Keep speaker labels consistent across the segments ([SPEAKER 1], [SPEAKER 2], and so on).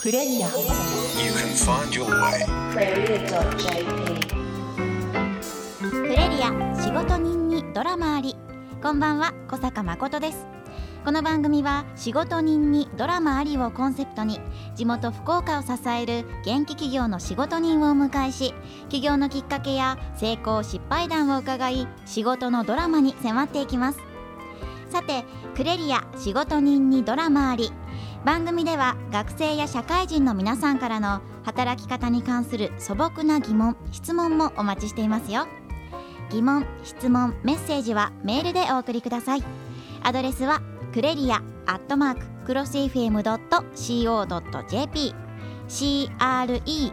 [SPEAKER 1] クレリア。
[SPEAKER 2] You can find your way.
[SPEAKER 3] クレリア仕事人にドラマあり。こんばんは小坂誠です。この番組は仕事人にドラマありをコンセプトに地元福岡を支える元気企業の仕事人をお迎えし起業のきっかけや成功失敗談を伺い仕事のドラマに迫っていきます。さてクレリア仕事人にドラマあり番組では学生や社会人の皆さんからの働き方に関する素朴な疑問質問もお待ちしていますよ。疑問質問メッセージはメールでお送りください。アドレスはクレリアアットマーククロス FM.co.jp CREREA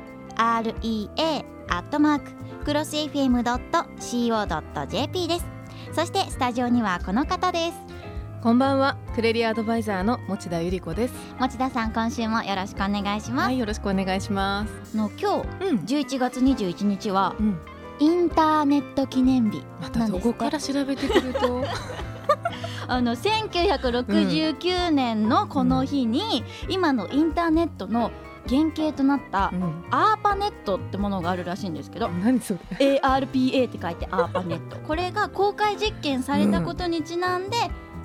[SPEAKER 3] アットマーククロス FM.co.jp です。そしてスタジオにはこの方です。
[SPEAKER 1] こんばんは。クレリアアドバイザーの持田由里子です。
[SPEAKER 3] 持田さん今週もよろしくお願いします、
[SPEAKER 1] はいよろしくお願いします。
[SPEAKER 3] あの今日
[SPEAKER 1] うん、
[SPEAKER 3] 11月21日は
[SPEAKER 1] うん、
[SPEAKER 3] インターネット記念日
[SPEAKER 1] また
[SPEAKER 3] なんですって。
[SPEAKER 1] どこから調べてくると？
[SPEAKER 3] あの1969年のこの日に、今のインターネットの原型となった
[SPEAKER 1] うん。
[SPEAKER 3] アーパネットってものがあるらしいんですけど
[SPEAKER 1] 何それ
[SPEAKER 3] ？ARPA って書いてアーパネット。これが公開実験されたことにちなんで、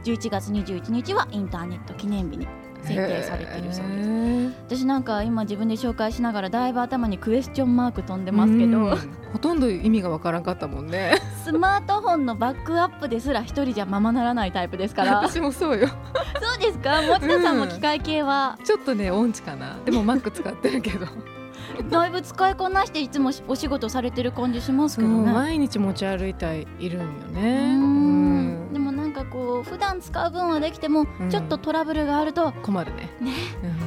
[SPEAKER 3] 11月21日はインターネット記念日に制定されているそうです。私なんか今自分で紹介しながらだいぶ頭にクエスチョンマーク飛んでますけど、
[SPEAKER 1] ほとんど意味がわからんかったもんね。
[SPEAKER 3] スマートフォンのバックアップですら一人じゃままならないタイプですから。
[SPEAKER 1] 私もそうよ。
[SPEAKER 3] そうですか？持田さんも機械系は？
[SPEAKER 1] ちょっとね音痴かな。でも Mac 使ってるけど。
[SPEAKER 3] だいぶ使いこなしていつもお仕事されてる感じしますけどね。
[SPEAKER 1] 毎日持ち歩いたいいるんよ
[SPEAKER 3] う
[SPEAKER 1] ね
[SPEAKER 3] ー
[SPEAKER 1] うん
[SPEAKER 3] かこう普段使う分はできても
[SPEAKER 1] うん。
[SPEAKER 3] ちょっとトラブルがあると
[SPEAKER 1] 困るね。
[SPEAKER 3] ね。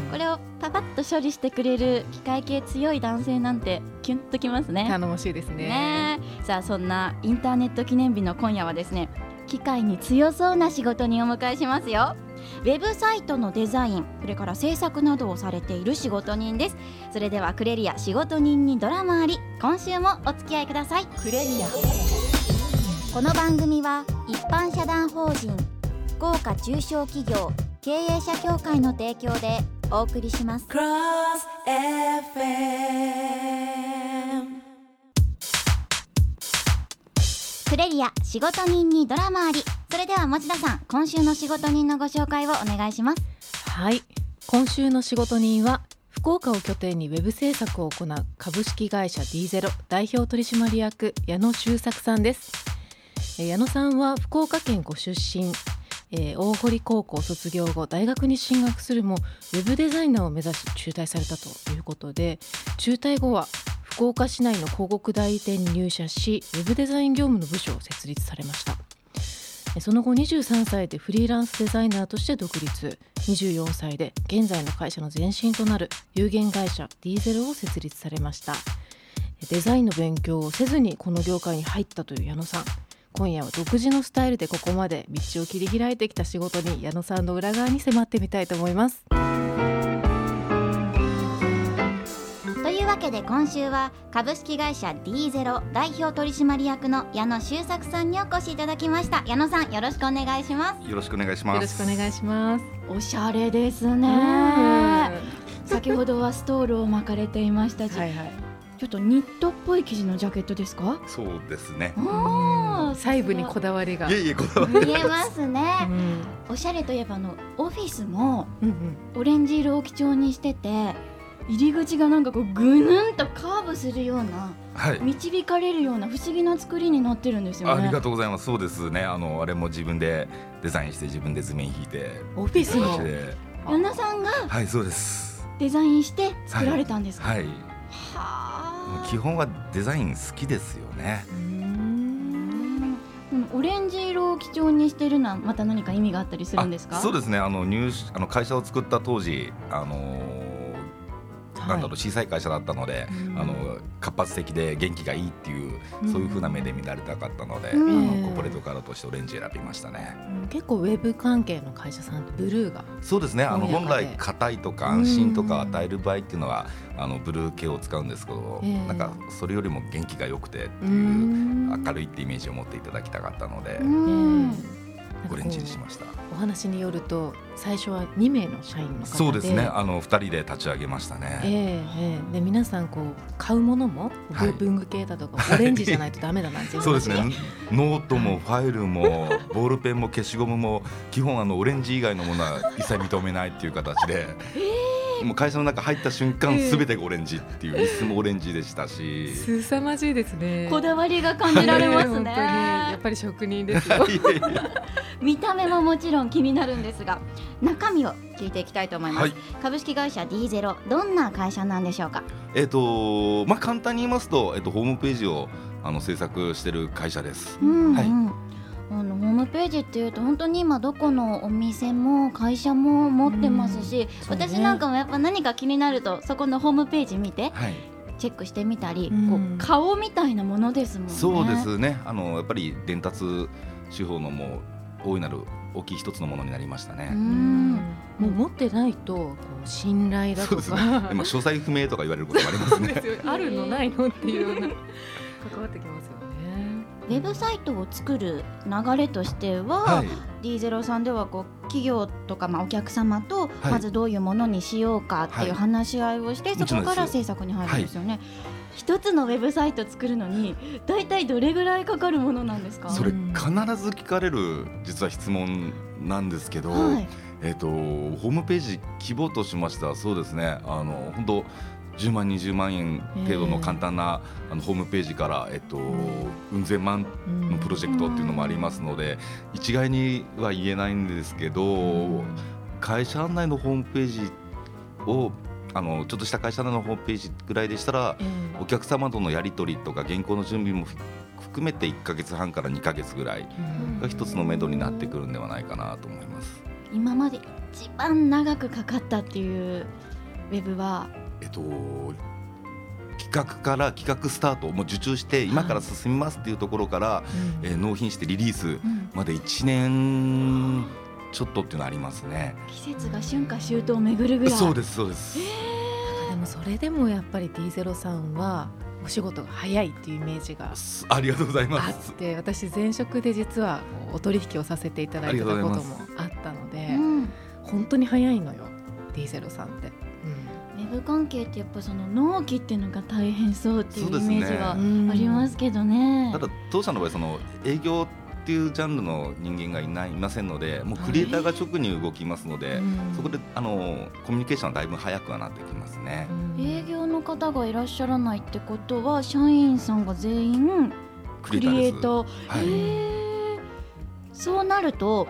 [SPEAKER 1] うん。
[SPEAKER 3] これをパパッと処理してくれる機械系強い男性なんてキュンときますね。
[SPEAKER 1] 頼もしいですね。
[SPEAKER 3] ね。えさあそんなインターネット記念日の今夜はですね機械に強そうな仕事にお迎えしますよ。ウェブサイトのデザインそれから制作などをされている仕事人です。それではクレリア仕事人にドラマあり今週もお付き合いください。クレリアこの番組は一般社団法人福岡中小企業経営者協会の提供でお送りします。
[SPEAKER 4] Cross FM
[SPEAKER 3] クレリア仕事人にドラマあり。それでは持田さん今週の仕事人のご紹介をお願いします。
[SPEAKER 1] はい。今週の仕事人は福岡を拠点にウェブ制作を行う株式会社 D ゼロ代表取締役矢野修作さんです。えー矢野さんは福岡県ご出身、えー大堀高校卒業後大学に進学するもウェブデザイナーを目指し中退されたということで中退後は福岡市内の広告代理店に入社しウェブデザイン業務の部署を設立されました。その後23歳でフリーランスデザイナーとして独立。24歳で現在の会社の前身となる有限会社 D ゼロを設立されました。デザインの勉強をせずにこの業界に入ったという矢野さん。今夜は独自のスタイルでここまで道を切り開いてきた仕事に矢野さんの裏側に迫ってみたいと思います。
[SPEAKER 3] というわけで今週は株式会社 D ゼロ代表取締役の矢野修作さんにお越しいただきました。矢野さんよろしくお願いします。
[SPEAKER 5] よろしくお願いします。
[SPEAKER 1] よろしくお願いします。
[SPEAKER 3] おしゃれですね。
[SPEAKER 1] は
[SPEAKER 3] 先ほどはストールを巻かれていましたし、
[SPEAKER 1] いはい
[SPEAKER 3] ちょっとニットっぽい生地のジャケットですか？
[SPEAKER 5] そうですね。
[SPEAKER 1] 細部にこだわりが
[SPEAKER 5] いえいえ、こだわり。
[SPEAKER 3] 見えますね
[SPEAKER 1] うん
[SPEAKER 3] おしゃれといえばあのオフィスもオレンジ色を基調にしてて入り口がなんかこうぐぬんとカーブするような
[SPEAKER 5] はい。
[SPEAKER 3] 導かれるような不思議な作りになってるんですよね
[SPEAKER 5] ありがとうございます。そうですね。あの、あれも自分でデザインして、自分で図面引いて。
[SPEAKER 1] オフィスの
[SPEAKER 5] 形で
[SPEAKER 3] 矢野さんが
[SPEAKER 5] はい、そうです。
[SPEAKER 3] デザインして作られたんですか、
[SPEAKER 5] はい。
[SPEAKER 3] はあ
[SPEAKER 5] 基本はデザイン好きですよね。
[SPEAKER 3] オレンジ色を基調にしてるのはまた何か意味があったりするんですか？
[SPEAKER 5] あそうですね。あの、入社、あの会社を作った当時、あのーなんだろう小さい会社だったので、
[SPEAKER 1] うん。
[SPEAKER 5] あの活発的で元気がいいっていう、そういう風な目で見られたかったので、
[SPEAKER 3] うん。
[SPEAKER 5] あのコーポレートカラーとしてオレンジ選びましたね。
[SPEAKER 1] 結構ウェブ関係の会社さんってブルーが
[SPEAKER 5] そうですね。あの本来硬いとか安心とか与える場合っていうのはあのブルー系を使うんですけど、
[SPEAKER 1] ええ。
[SPEAKER 5] なんかそれよりも元気が良くてって
[SPEAKER 1] う
[SPEAKER 5] いう明るいってイメージを持っていただきたかったので、
[SPEAKER 3] うん
[SPEAKER 5] オレンジにしました。
[SPEAKER 1] お話によると最初は2名の社員の方で。
[SPEAKER 5] そうですね。あの2人で立ち上げました
[SPEAKER 1] え
[SPEAKER 5] ね、
[SPEAKER 1] えええで皆さんこう買うものも
[SPEAKER 5] はい。
[SPEAKER 1] 文具系だとかオレンジじゃないとダメだなんていう
[SPEAKER 5] そうですね。
[SPEAKER 1] 話
[SPEAKER 5] ノートもファイルもボールペンも消しゴムも基本あのオレンジ以外のものは一切認めないっていう形で、もう会社の中入った瞬間
[SPEAKER 1] ええ
[SPEAKER 5] すべてがオレンジっていう椅子もオレンジでしたし、
[SPEAKER 1] すさまじいですね。
[SPEAKER 3] こだわりが感じられます
[SPEAKER 1] 本当に。や
[SPEAKER 3] ね
[SPEAKER 1] っぱり職人ですよ。
[SPEAKER 3] 見た目ももちろん気になるんですが中身を聞いていきたいと思います、
[SPEAKER 5] はい。
[SPEAKER 3] 株式会社 D ゼロどんな会社なんでしょうか？
[SPEAKER 5] えっとまあ簡単に言いますと、えっと、ホームページをあの制作してる会社です。
[SPEAKER 3] うんうん、
[SPEAKER 5] はい
[SPEAKER 3] あのホームページっていうと本当に今どこのお店も会社も持ってますし、
[SPEAKER 1] ね。
[SPEAKER 3] 私なんかもやっぱ何か気になるとそこのホームページ見て
[SPEAKER 5] はい、
[SPEAKER 3] チェックしてみたり、
[SPEAKER 1] うん
[SPEAKER 3] こう顔みたいなものですもんね。
[SPEAKER 5] そうですね。あのやっぱり伝達手法のもう大いなる大きい一つのものになりました
[SPEAKER 3] う
[SPEAKER 5] ね。
[SPEAKER 3] ん。
[SPEAKER 1] もう持ってないとこう信頼だとか。
[SPEAKER 5] 今詳細不明とか言われることもありますね。
[SPEAKER 1] ですよ。あるのないのっていうような。関わってきますよ。ね
[SPEAKER 3] ウェブサイトを作る流れとしては、
[SPEAKER 5] はい
[SPEAKER 3] D0 さんではこう企業とかまあお客様と
[SPEAKER 5] はい
[SPEAKER 3] まずどういうものにしようかっていう
[SPEAKER 5] はい
[SPEAKER 3] 話し合いをして、
[SPEAKER 5] もちろんです
[SPEAKER 3] そこから制作に入るんですよね。一つのウェブサイト作るのに大体どれぐらいかかるものなんですか？
[SPEAKER 5] それ必ず聞かれる実は質問なんですけど、
[SPEAKER 3] はい。
[SPEAKER 5] えっ、とホームページ規模としましてはそうですねあの本当10万20万円程度の簡単な、あのホームページからえっ、とうん千万のプロジェクトっていうのもありますので一概には言えないんですけど、会社案内のホームページをあのちょっとした会社のホームページぐらいでしたらお客様とのやり取りとか原稿の準備もふ含めて1か月半から2か月ぐらいが一つの目処になってくるんではないかなと思います。
[SPEAKER 3] 今まで一番長くかかったっていうウェブは
[SPEAKER 5] えっと企画から企画スタートもう受注して今から進みますっていうところから、えー納品してリリースまで1年ちょっとっていうのありますね。
[SPEAKER 3] 季節が春夏秋冬を巡るぐらい。
[SPEAKER 5] そうですそうです。
[SPEAKER 1] でもそれでもやっぱり D0 さんはお仕事が早いっていうイメージが
[SPEAKER 5] すありがとうございま
[SPEAKER 1] あ
[SPEAKER 5] す
[SPEAKER 1] っ。て私前職で実はお取引をさせていただいてたことも
[SPEAKER 5] あ
[SPEAKER 1] ったので
[SPEAKER 3] うん
[SPEAKER 1] 本当に早いのよ D0 さんって。
[SPEAKER 3] ブ関係ってやっぱその納期っていうのが大変そうっていうイメージがあ
[SPEAKER 1] うん
[SPEAKER 3] りますけどね。
[SPEAKER 5] ただ当社の場合その営業っていうジャンルの人間がいないいませんのでもうクリエイターが直に動きますので、
[SPEAKER 1] うん
[SPEAKER 5] そこであのコミュニケーションはだいぶ早くはなってきますね。
[SPEAKER 3] 営業の方がいらっしゃらないってことは社員さんが全員クリエイター。
[SPEAKER 5] はい
[SPEAKER 3] そうなると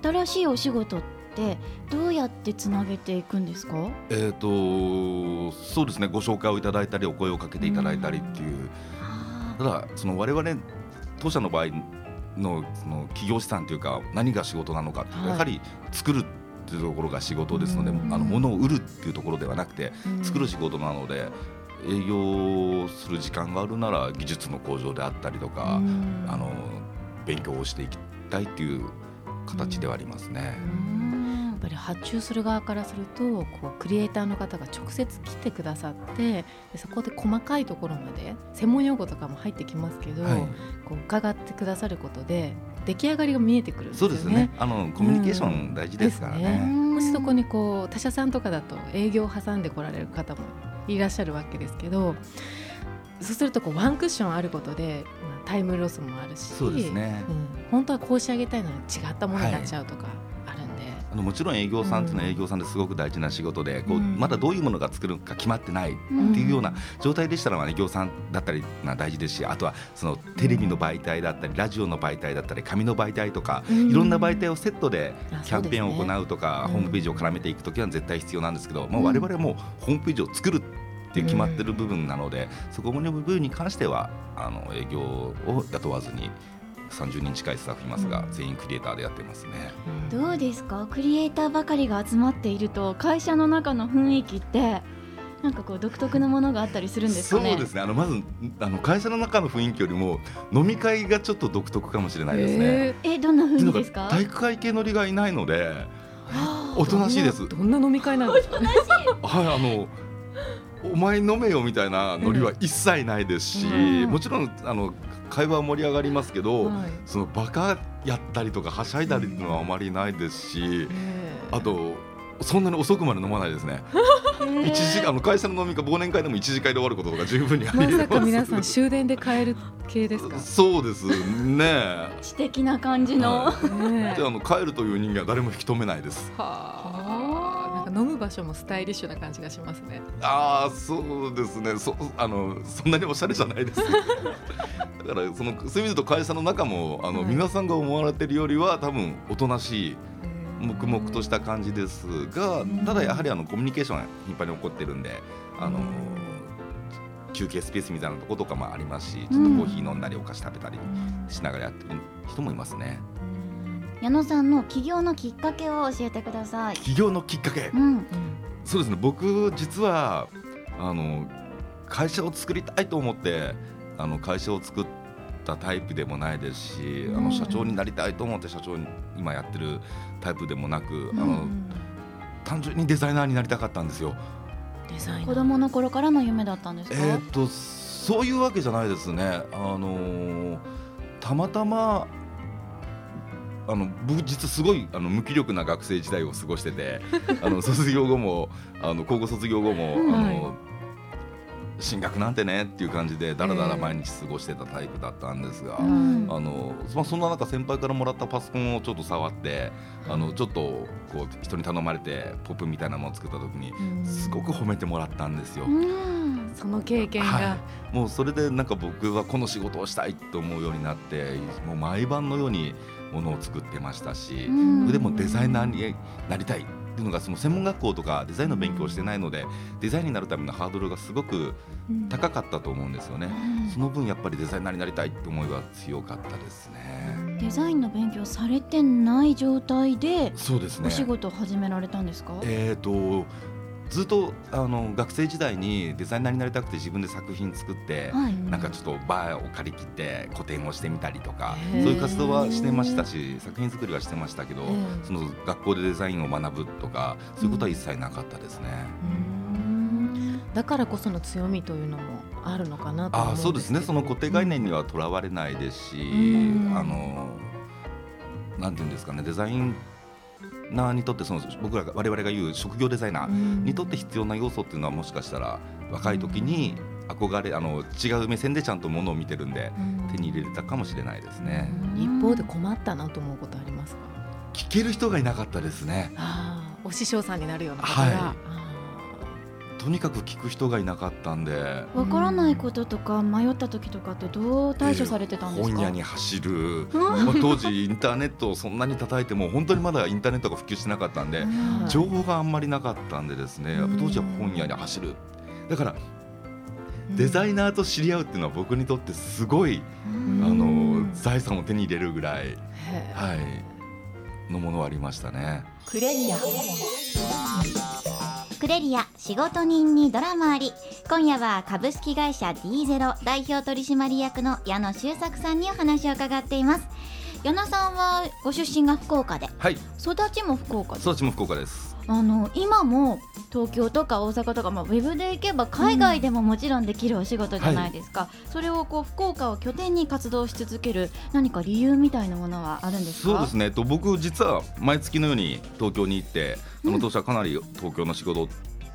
[SPEAKER 3] 新しいお仕事ってどうやってつなげていくんですか？
[SPEAKER 5] えー、とそうですね。ご紹介をいただいたりお声をかけていただいたりっていう、
[SPEAKER 3] あ
[SPEAKER 5] ただその我々当社の場合のその企業資産というか何が仕事なのかってやはり作るっていうところが仕事ですので、
[SPEAKER 1] うん。
[SPEAKER 5] あの物を売るっていうところではなくて作る仕事なので営業する時間があるなら技術の向上であったりとか、あの勉強をしていきたいっていう形ではありますね。
[SPEAKER 3] ー
[SPEAKER 1] やっぱり発注する側からするとこうクリエイターの方が直接来てくださってでそこで細かいところまで専門用語とかも入ってきますけど、
[SPEAKER 5] はい
[SPEAKER 1] こう伺ってくださることで出来上がりが見えてくるんですよね。
[SPEAKER 5] そうですね。あのコミュニケーション大事ですからね。
[SPEAKER 1] ですもしそこにこう他社さんとかだと営業を挟んでこられる方もいらっしゃるわけですけどそうするとこうワンクッションあることで、まあタイムロスもあるし
[SPEAKER 5] そうですね。
[SPEAKER 1] うん、本当はこう仕上げたいのに違ったものになっちゃうとかあるんで、
[SPEAKER 5] あのもちろん営業さんっていうのは
[SPEAKER 1] うん。
[SPEAKER 5] 営業さんですごく大事な仕事で、こう
[SPEAKER 1] うん。
[SPEAKER 5] まだどういうものが作るか決まってないっ
[SPEAKER 3] うん
[SPEAKER 5] ていうような状態でしたら、まあ営業さんだったりが大事ですしあとはそのテレビの媒体だったりラジオの媒体だったり紙の媒体とか、
[SPEAKER 1] うん。
[SPEAKER 5] いろんな媒体をセットで
[SPEAKER 1] あ
[SPEAKER 5] キャンペーンを行うとか、
[SPEAKER 1] うん。
[SPEAKER 5] ホームページを絡めていくときは絶対必要なんですけど、まあ、
[SPEAKER 3] うん
[SPEAKER 5] 我々はもうホームページを作るって決まってる部分なので、そこの部分に関してはあの営業を雇わずに30人近いスタッフいますが、
[SPEAKER 1] うん
[SPEAKER 5] 全員クリエイターでやってますね。
[SPEAKER 1] うん
[SPEAKER 3] どうですか？クリエイターばかりが集まっていると会社の中の雰囲気ってなんかこう独特なものがあったりするんですかね？
[SPEAKER 5] そうですねあのまずあの会社の中の雰囲気よりも飲み会がちょっと独特かもしれないですね。
[SPEAKER 1] え
[SPEAKER 3] えどんな
[SPEAKER 5] っていうのが
[SPEAKER 3] 風にですか？
[SPEAKER 5] 体育会系のりがいないので、
[SPEAKER 3] はあ
[SPEAKER 5] おとなしいです。
[SPEAKER 1] どんなどんな飲み会なんですか。
[SPEAKER 5] はいあのお前飲めよみたいなノリは一切ないですし、
[SPEAKER 3] うん
[SPEAKER 5] もちろんあの会話は盛り上がりますけど、
[SPEAKER 1] はい
[SPEAKER 5] そのバカやったりとかはしゃいだりっていうのはあまりないですし、
[SPEAKER 1] ええ
[SPEAKER 5] あとそんなに遅くまで飲まないですね。一時あの会社の飲み会忘年会でも一次会で終わることとか十分にあり
[SPEAKER 1] ま
[SPEAKER 5] ます。
[SPEAKER 1] さか皆さん終電で帰る系ですか？
[SPEAKER 5] そうですね。
[SPEAKER 3] 知的な感じの、
[SPEAKER 5] は
[SPEAKER 1] ねえ
[SPEAKER 5] であの帰るという人間は誰も引き止めないです。
[SPEAKER 1] はあ、飲む場所もスタイリッシュな感じがしますね。
[SPEAKER 5] ああそうですね。そあのそんなにおしゃれじゃないです。だからそのそういう意味と会社の中もあの、
[SPEAKER 1] はい。
[SPEAKER 5] 皆さんが思われてるよりは多分おとなしい黙々とした感じですが
[SPEAKER 1] うん。
[SPEAKER 5] ただやはりあのコミュニケーションが頻繁に起こってるんであの休憩スペースみたいなとことかもありますしちょっとコーヒー飲んだりお菓子食べたりしながらやってる人もいますね
[SPEAKER 3] 矢野さんの起業のきっかけを教えてください。
[SPEAKER 5] 起業のきっかけ？
[SPEAKER 3] うん、
[SPEAKER 5] そうですね僕実はあの会社を作りたいと思ってあの会社を作ったタイプでもないですし、あ
[SPEAKER 3] うん
[SPEAKER 5] の社長になりたいと思って社長に今やってるタイプでもなく、あ
[SPEAKER 3] う
[SPEAKER 5] の単純にデザイナーになりたかったんですよ。
[SPEAKER 1] デザイン
[SPEAKER 3] 子供の頃からの夢だったんですか？
[SPEAKER 5] えーっとそういうわけじゃないですね。あのーたまたまあの僕実はすごいあの無気力な学生時代を過ごしてて あの卒業後もあの高校卒業後も、
[SPEAKER 3] うん。
[SPEAKER 5] あの
[SPEAKER 1] はい。
[SPEAKER 5] 進学なんてねっていう感じでだらだら毎日過ごしてたタイプだったんですが、
[SPEAKER 3] うん
[SPEAKER 5] あのまあ、そんな中先輩からもらったパソコンをちょっと触ってあのちょっとこう人に頼まれてポップみたいなものを作った時にすごく褒めてもらったんですよ。
[SPEAKER 3] うん、
[SPEAKER 1] その経験が、
[SPEAKER 5] はい。もうそれでなんか僕はこの仕事をしたいと思うようになってもう毎晩のようにものを作ってましたし、
[SPEAKER 3] うん
[SPEAKER 5] でもデザイナーになりたいっていうのがその専門学校とかデザインの勉強をしてないのでデザインになるためのハードルがすごく高かったと思うんですよね。その分やっぱりデザイナーになりたいって思いは強かったですね。
[SPEAKER 3] デザインの勉強されてない状態で
[SPEAKER 5] そうですね
[SPEAKER 3] お仕事を始められたんですか？
[SPEAKER 5] えー、とずっとあの学生時代にデザイナーになりたくて自分で作品作って、
[SPEAKER 3] はい。
[SPEAKER 5] なんかちょっとバーを借り切って個展をしてみたりとかそういう活動はしてましたし作品作りはしてましたけど、
[SPEAKER 1] ええ
[SPEAKER 5] その学校でデザインを学ぶとかそういうことは一切なかったですね。
[SPEAKER 1] うん。だからこその強みというのもあるのかなと思うん
[SPEAKER 5] ああそうですね。その固定概念に
[SPEAKER 1] は、
[SPEAKER 5] はとらわれないですし、
[SPEAKER 1] うん。
[SPEAKER 5] あのなんていうんですかね。デザイナーにとってその僕らが我々が言う職業デザイナー
[SPEAKER 1] うん
[SPEAKER 5] にとって必要な要素っていうのはもしかしたら若い時に憧れあの違う目線でちゃんとものを見てるんで
[SPEAKER 1] うん
[SPEAKER 5] 手に入れれたかもしれないですね。
[SPEAKER 1] 一方で困ったなと思うことありますか？
[SPEAKER 5] 聞ける人がいなかったですね。
[SPEAKER 1] ああお師匠さんになるような方が、
[SPEAKER 5] はとにかく聞く人がいなかったんで。
[SPEAKER 3] わからないこととか迷った時とかってどう対処されてたんですか？
[SPEAKER 5] 本屋に走る、
[SPEAKER 3] うん。
[SPEAKER 5] まあ、当時インターネットをそんなに叩いても本当にまだインターネットが普及してなかったんで、
[SPEAKER 3] うん。
[SPEAKER 5] 情報があんまりなかったんでですね当時は本屋に走る。だから
[SPEAKER 1] ー
[SPEAKER 5] デザイナーと知り合うっていうのは僕にとってすごい、
[SPEAKER 3] うん。
[SPEAKER 5] あの
[SPEAKER 1] うん
[SPEAKER 5] 財産を手に入れるぐらい、はい、のものはありましたね。
[SPEAKER 1] クレリア
[SPEAKER 3] クレリア仕事人にドラマあり。今夜は株式会社 D ゼロ代表取締役の矢野修作さんにお話を伺っています。矢野さんはご出身が福岡で？
[SPEAKER 5] はい、
[SPEAKER 3] 育ちも福岡で？
[SPEAKER 5] 育ちも福岡です。
[SPEAKER 3] あの今も東京とか大阪とか、まあ、ウェブで行けば海外でももちろんできるお仕事じゃないですか、それをこう福岡を拠点に活動し続ける何か理由みたいなものはあるんですか？
[SPEAKER 5] そうですね、と、僕実は毎月のように東京に行って、
[SPEAKER 3] うん
[SPEAKER 5] この当初はかなり東京の仕事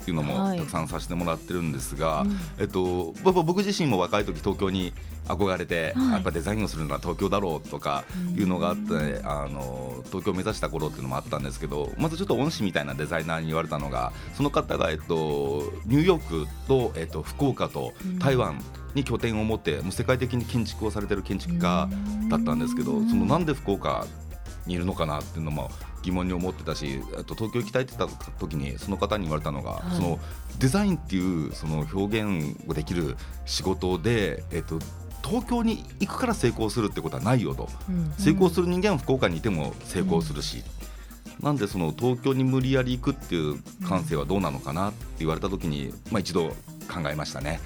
[SPEAKER 5] っていうのも
[SPEAKER 1] はい。
[SPEAKER 5] たくさんさせてもらってるんですが、
[SPEAKER 1] うん。
[SPEAKER 5] えっと、僕自身も若い時東京に憧れて、
[SPEAKER 3] はい。
[SPEAKER 5] やっぱデザインをするのは東京だろうとかいうのがあって、あの東京を目指した頃っていうのもあったんですけどまずちょっと恩師みたいなデザイナーに言われたのがその方が、えっと、ニューヨークと、えっと、福岡と台湾に拠点を持ってもう世界的に建築をされてる建築家だったんですけど、そのなんで福岡にいるのかなっていうのも疑問に思ってたしあと東京行きたいって言った時にその方に言われたのが、
[SPEAKER 1] はい。
[SPEAKER 5] そのデザインっていうその表現をできる仕事で、えっと、東京に行くから成功するってことはないよと、
[SPEAKER 1] うん。
[SPEAKER 5] 成功する人間は福岡にいても成功するし、なんでその東京に無理やり行くっていう感性はどうなのかなって言われた時に、まあ、一度考えましたね。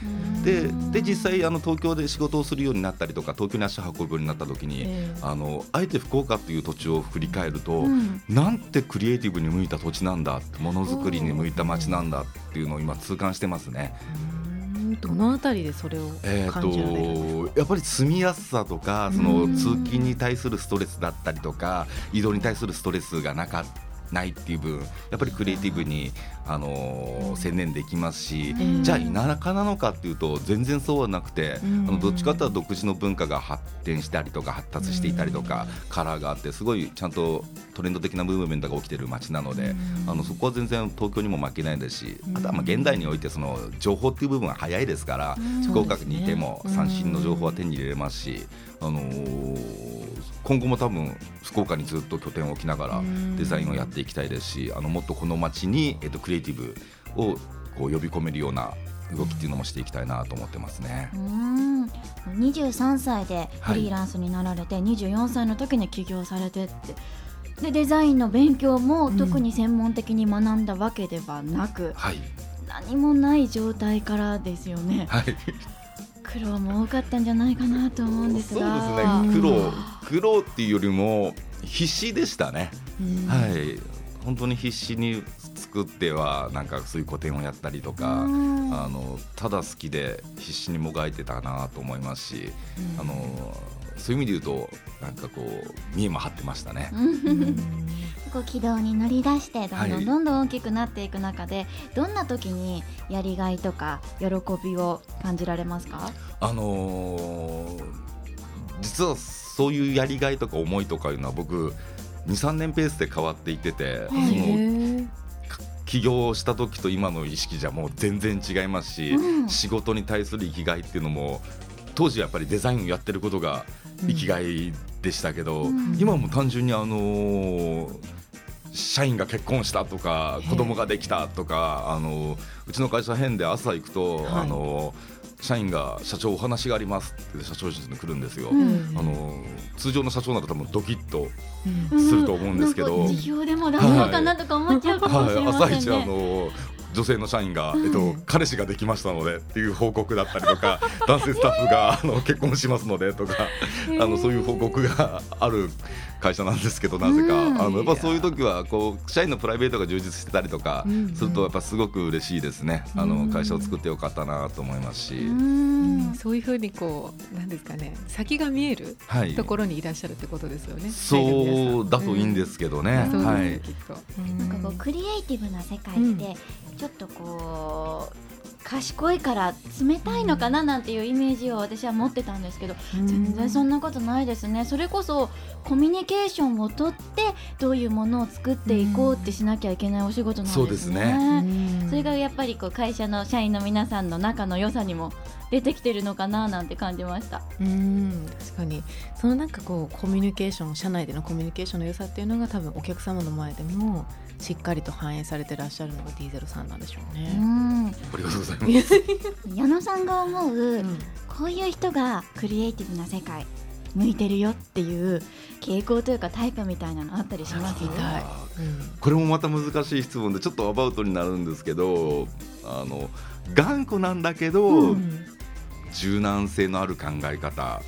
[SPEAKER 5] でで実際あの東京で仕事をするようになったりとか東京に足を運ぶようになった時に、
[SPEAKER 1] ええ。
[SPEAKER 5] あのあえて福岡っていう土地を振り返ると、
[SPEAKER 3] うん。
[SPEAKER 5] なんてクリエイティブに向いた土地なんだものづくりに向いた街なんだっていうのを今痛感してますね。
[SPEAKER 1] うんんどのあたりでそれを
[SPEAKER 5] えー
[SPEAKER 1] 感じられるんですか、
[SPEAKER 5] とやっぱり住みやすさとかその通勤に対するストレスだったりとか移動に対するストレスがなかないっていう分やっぱりクリエイティブに、あのー専念できますし、
[SPEAKER 1] うん。
[SPEAKER 5] じゃあ田舎なのかっていうと全然そうはなくて、
[SPEAKER 1] うん。
[SPEAKER 5] あのどっちかっていうと独自の文化が発展したりとか発達していたりとか、カラーがあってすごいちゃんとトレンド的なムーブメントが起きてる街なので、
[SPEAKER 1] うん。
[SPEAKER 5] あのそこは全然東京にも負けないですし、
[SPEAKER 1] うん。
[SPEAKER 5] あとはまあ現代においてその情報っていう部分は早いですから、
[SPEAKER 3] うん。
[SPEAKER 5] 福岡にいても
[SPEAKER 1] そうですね。
[SPEAKER 5] 最新の情報は手に入れれますし、あのー今後も多分福岡にずっと拠点を置きながら
[SPEAKER 1] うん。
[SPEAKER 5] デザインをやっていきたいですしあのもっとこの街に、えっと、クリエイティブをこう呼び込めるような動きっていうのもしていきたいなと思ってますね。
[SPEAKER 3] うん。23歳でフリーランスになられて、24歳の時に起業されてって。でデザインの勉強も
[SPEAKER 1] うん。
[SPEAKER 3] 特に専門的に学んだわけではなく、
[SPEAKER 5] はい、
[SPEAKER 3] 何もない状態からですよね。
[SPEAKER 5] はい、
[SPEAKER 3] 苦労も多かったんじゃないかなと思うんです
[SPEAKER 5] そう
[SPEAKER 3] が
[SPEAKER 5] ですね。苦労苦労っていうよりも必死でしたね。
[SPEAKER 1] うん。
[SPEAKER 5] はい。本当に必死に作ってはなんかそういう個展をやったりとか、
[SPEAKER 3] うん。
[SPEAKER 5] あのただ好きで必死にもがいてたなと思いますし、
[SPEAKER 1] うん。
[SPEAKER 5] あのそういう意味で言うとなんかこう見えも張ってましたね。
[SPEAKER 1] うん
[SPEAKER 3] こう軌道に乗り出してどんど
[SPEAKER 5] はい。
[SPEAKER 3] んどんどん大きくなっていく中で、どんな時にやりがいとか喜びを感じられますか？
[SPEAKER 5] あのー実はそういうやりがいとか思いとかいうのは僕23年ペースで変わっていってて、起業した時と今の意識じゃもう全然違いますし、
[SPEAKER 3] うん。
[SPEAKER 5] 仕事に対する生きがいっていうのも当時やっぱりデザインをやってることが生きがいでしたけど、
[SPEAKER 3] うん。
[SPEAKER 5] 今はもう単純にあのー社員が結婚したとか子供ができたとかあのうちの会社変で朝行くと、
[SPEAKER 1] はい。
[SPEAKER 5] あの社員が社長お話がありますって社長室に来るんですよ。
[SPEAKER 3] うん。
[SPEAKER 5] あの通常の社長なら多分ドキッと
[SPEAKER 1] うん。
[SPEAKER 5] すると思うんですけど。
[SPEAKER 3] なんでもダメなのかなとか思っちゃうかもしれ
[SPEAKER 5] はい、
[SPEAKER 3] ませんね。
[SPEAKER 5] 朝一あの女性の社員が、えっと、彼氏ができましたのでっていう報告だったりとか 男性スタッフがあの結婚しますのでとかあのそういう報告がある会社なんですけどなぜか。
[SPEAKER 3] うん。
[SPEAKER 5] あのやっぱそういう時はこう社員のプライベートが充実してたりとか
[SPEAKER 1] うん。
[SPEAKER 5] するとやっぱすごく嬉しいですね。あ
[SPEAKER 1] うん。
[SPEAKER 5] の会社を作ってよかったなと思いますし、
[SPEAKER 3] うん。
[SPEAKER 1] そういうふうにこうなんですかね。先が見える
[SPEAKER 5] はい。
[SPEAKER 1] ところにいらっしゃるってことですよね。
[SPEAKER 5] そうだといいんですけどね。はい。
[SPEAKER 1] きっと。
[SPEAKER 3] なんかこうクリエイティブな世界ってちょっとこう賢いから冷たいのかななんていうイメージを私は持ってたんですけど全然そんなことないですね。それこそコミュニケーションをとってどういうものを作っていこうってしなきゃいけないお仕事なんですね。
[SPEAKER 5] そうですね。
[SPEAKER 3] それがやっぱりこう会社の社員の皆さんの仲の良さにも出てきてるのかななんて感じました。
[SPEAKER 1] うん。確かに。そのなんかこうコミュニケーション社内でのコミュニケーションの良さっていうのが多分お客様の前でもしっかりと反映されてらっしゃるのが D03 さんなんでしょう
[SPEAKER 3] う
[SPEAKER 1] ね。
[SPEAKER 3] ん、
[SPEAKER 5] ありがとうございます。
[SPEAKER 3] 矢野さんが思う、
[SPEAKER 1] うん。
[SPEAKER 3] こういう人がクリエイティブな世界向いてるよっていう傾向というかタイプみたいなのあったりします？
[SPEAKER 1] 聞きたい。
[SPEAKER 5] これもまた難しい質問でちょっとアバウトになるんですけどあの頑固なんだけど、
[SPEAKER 1] うん。
[SPEAKER 5] 柔軟性のある考え方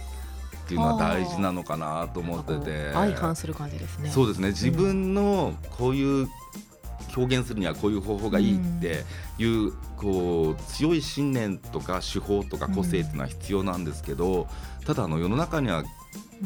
[SPEAKER 5] っていうのは大事なのかなと思ってて。
[SPEAKER 1] 相反する感じですね。
[SPEAKER 5] そうですね。自分のこういう表現するにはこういう方法がいいっていうこう強い信念とか手法とか個性っていうのは必要なんですけど、ただあの世の中には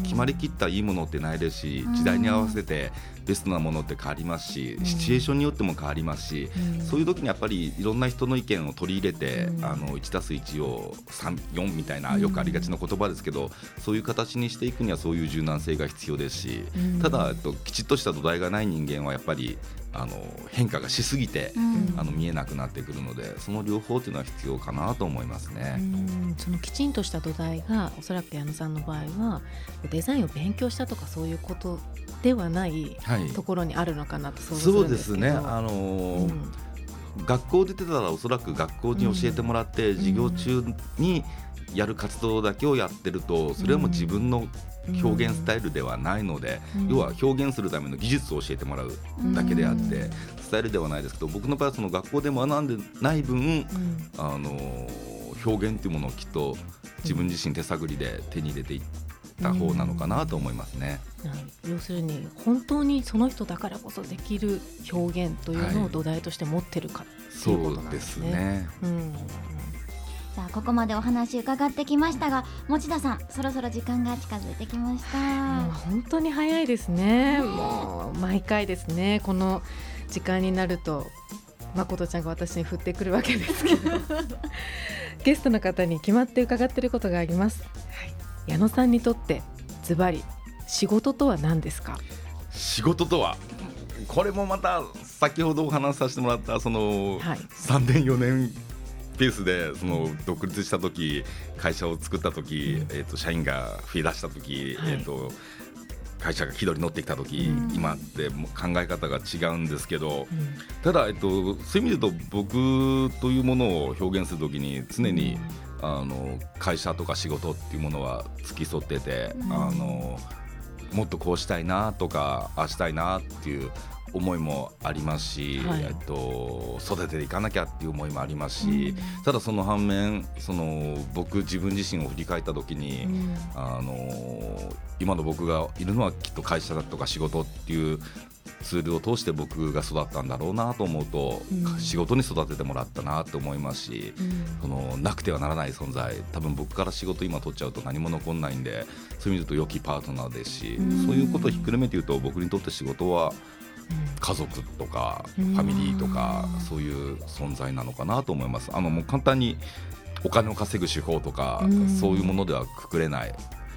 [SPEAKER 5] 決まりきったいいものってないですし、
[SPEAKER 3] うん。
[SPEAKER 5] 時代に合わせてベストなものって変わりますし、
[SPEAKER 1] うん。
[SPEAKER 5] シチュエーションによっても変わりますし、
[SPEAKER 1] うん。
[SPEAKER 5] そういう時にやっぱりいろんな人の意見を取り入れて、
[SPEAKER 1] うん。
[SPEAKER 5] あの 1+1 を34みたいな
[SPEAKER 1] うん。
[SPEAKER 5] よくありがちな言葉ですけど、そういう形にしていくにはそういう柔軟性が必要ですし、
[SPEAKER 1] うん。
[SPEAKER 5] ただ、えっと、きちっとした土台がない人間はやっぱりあの変化がしすぎて、
[SPEAKER 3] うん。
[SPEAKER 5] あの見えなくなってくるのでその両方っていうのは必要かなと思います
[SPEAKER 1] う
[SPEAKER 5] ね。
[SPEAKER 1] ん。そのきちんとした土台がおそらく矢野さんの場合はデザインを勉強したとかそういうことではない
[SPEAKER 5] はい。
[SPEAKER 1] ところにあるのかなと想像す
[SPEAKER 5] そう
[SPEAKER 1] るんですけど。
[SPEAKER 5] ですね、あのー
[SPEAKER 1] うん。
[SPEAKER 5] 学校出てたらおそらく学校に教えてもらって、授業中にやる活動だけをやってるとそれはもう自分の表現スタイルではないので、
[SPEAKER 1] うん。
[SPEAKER 5] 要は表現するための技術を教えてもらうだけであって、
[SPEAKER 1] うん。
[SPEAKER 5] スタイルではないですけど僕の場合はその学校で学んでない分、
[SPEAKER 1] うん。
[SPEAKER 5] あのー表現っていうものをきっと自分自身手探りで手に入れていった方なのかなと思いますね。
[SPEAKER 1] はい。要するに本当にその人だからこそできる表現というの
[SPEAKER 5] はい
[SPEAKER 1] を土台として持ってるかっていう
[SPEAKER 5] そ
[SPEAKER 1] ことなん
[SPEAKER 5] うです
[SPEAKER 1] ね。
[SPEAKER 5] ね。
[SPEAKER 1] うん。
[SPEAKER 6] さあここまでお話伺ってきましたが持田さんそろそろ時間が近づいてきました。
[SPEAKER 1] もう本当に早いですね。もう毎回ですね。この時間になると誠ちゃんが私に振ってくるわけですけど。ゲストの方に決まって伺っていることがあります、はい、矢野さんにとってズバリ仕事とは何ですか？
[SPEAKER 5] 仕事とはこれもまた先ほどお話しさせてもらったその
[SPEAKER 1] はい。
[SPEAKER 5] 3年4年ペースでその独立した時会社を作った時、えー、と社員が増え出した時、
[SPEAKER 1] はい。
[SPEAKER 5] えー、と会社が軌道に乗ってきた時、
[SPEAKER 6] うん。
[SPEAKER 5] 今って考え方が違うんですけど
[SPEAKER 1] うん。
[SPEAKER 5] ただ、えっと、そういう意味で言うと僕というものを表現する時に常に、あの会社とか仕事っていうものは付き添ってて、
[SPEAKER 6] うん。
[SPEAKER 5] あのもっとこうしたいなとかああしたいなっていう思いもありますし、
[SPEAKER 1] はい。
[SPEAKER 5] えっと、育てていかなきゃっていう思いもありますし、
[SPEAKER 1] うん。
[SPEAKER 5] ただその反面その僕自分自身を振り返った時に、
[SPEAKER 1] うん。
[SPEAKER 5] あの今の僕がいるのはきっと会社だとか仕事っていうツールを通して僕が育ったんだろうなと思うと、
[SPEAKER 1] うん。
[SPEAKER 5] 仕事に育ててもらったなと思いますし、
[SPEAKER 1] うん。
[SPEAKER 5] そのなくてはならない存在多分僕から仕事今取っちゃうと何も残んないんでそういう意味で言うと良きパートナーですし、
[SPEAKER 1] うん。
[SPEAKER 5] そういうことをひっくるめて言うと僕にとって仕事は家族とかフ
[SPEAKER 1] うん。
[SPEAKER 5] ァミリーとかそういう存在なのかなと思います。あのもう簡単にお金を稼ぐ手法とか、
[SPEAKER 1] うん。
[SPEAKER 5] そういうものではくくれない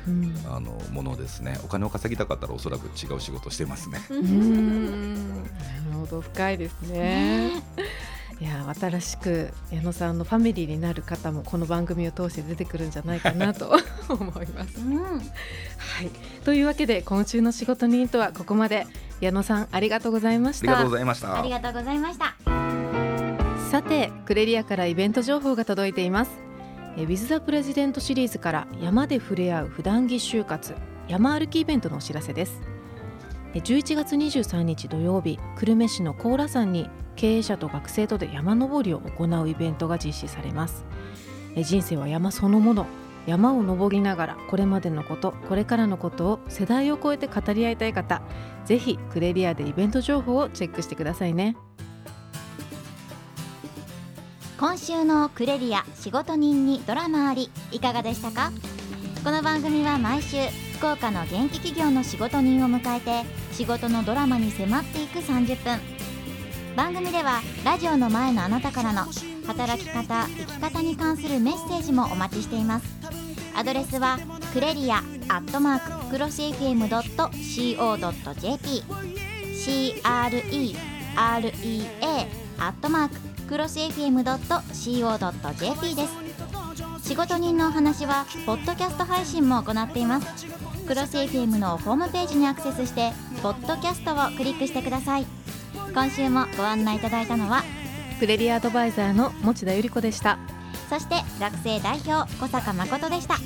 [SPEAKER 1] うん。
[SPEAKER 5] あのものですね。お金を稼ぎたかったらおそらく違う仕事してますね。
[SPEAKER 1] うん。なるほど。深いですね。いや新しく矢野さんのファミリーになる方もこの番組を通して出てくるんじゃないかなと 思います。
[SPEAKER 6] うん。
[SPEAKER 1] はい、というわけで今週の仕事人とはここまで。矢野さんありがとうございました。
[SPEAKER 5] ありがとうご。ざいました。
[SPEAKER 6] ありがとうございました。
[SPEAKER 1] さてクレリアからイベント情報が届いていますえ With the President シリーズから山で触れ合う普段着就活山歩きイベントのお知らせです。え11月23日土曜日久留米市の高良山に経営者と学生とで山登りを行うイベントが実施されます。え人生は山そのもの。山を登りながらこれまでのことこれからのことを世代を超えて語り合いたい方ぜひクレリアでイベント情報をチェックしてくださいね。
[SPEAKER 6] 今週のクレリア仕事人にドラマありいかがでしたか？この番組は毎週福岡の元気企業の仕事人を迎えて仕事のドラマに迫っていく30分。番組ではラジオの前のあなたからの働き方生き方に関するメッセージもお待ちしています。アドレスはクレリアアットマーククロス FM.co.jp CREREA アットマーククロス FM.co.jp です。仕事人のお話はポッドキャスト配信も行っています。クロス FM のホームページにアクセスしてポッドキャストをクリックしてください。今週もご案内いただいたのは
[SPEAKER 1] クレリアアドバイザーの持田由里子でした。
[SPEAKER 6] そして学生代表小坂誠でした。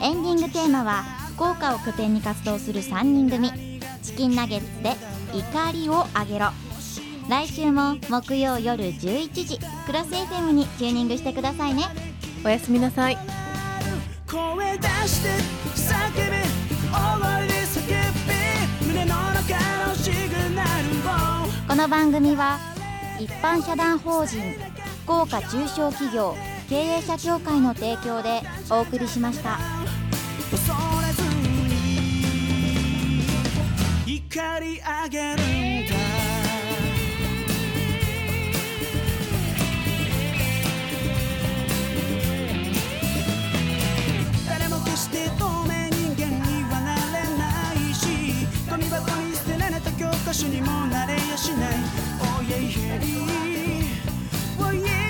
[SPEAKER 6] エンディングテーマは福岡を拠点に活動する3人組チキンナゲッツで怒りをあげろ来週も木曜夜11時クロス FM にチューニングしてくださいね。
[SPEAKER 1] おやすみなさい。
[SPEAKER 4] 声出して叫べ大声で叫べ胸の中のシグナルを
[SPEAKER 6] この番組は一般社団法人福岡中小企業経営者協会の提供でお送りしました。
[SPEAKER 4] 恐れずに怒り上げるんだ透明人間にはなれないしゴミ箱に捨てられた教科書にもなれやしない。Oh yeah yeah Oh yeah.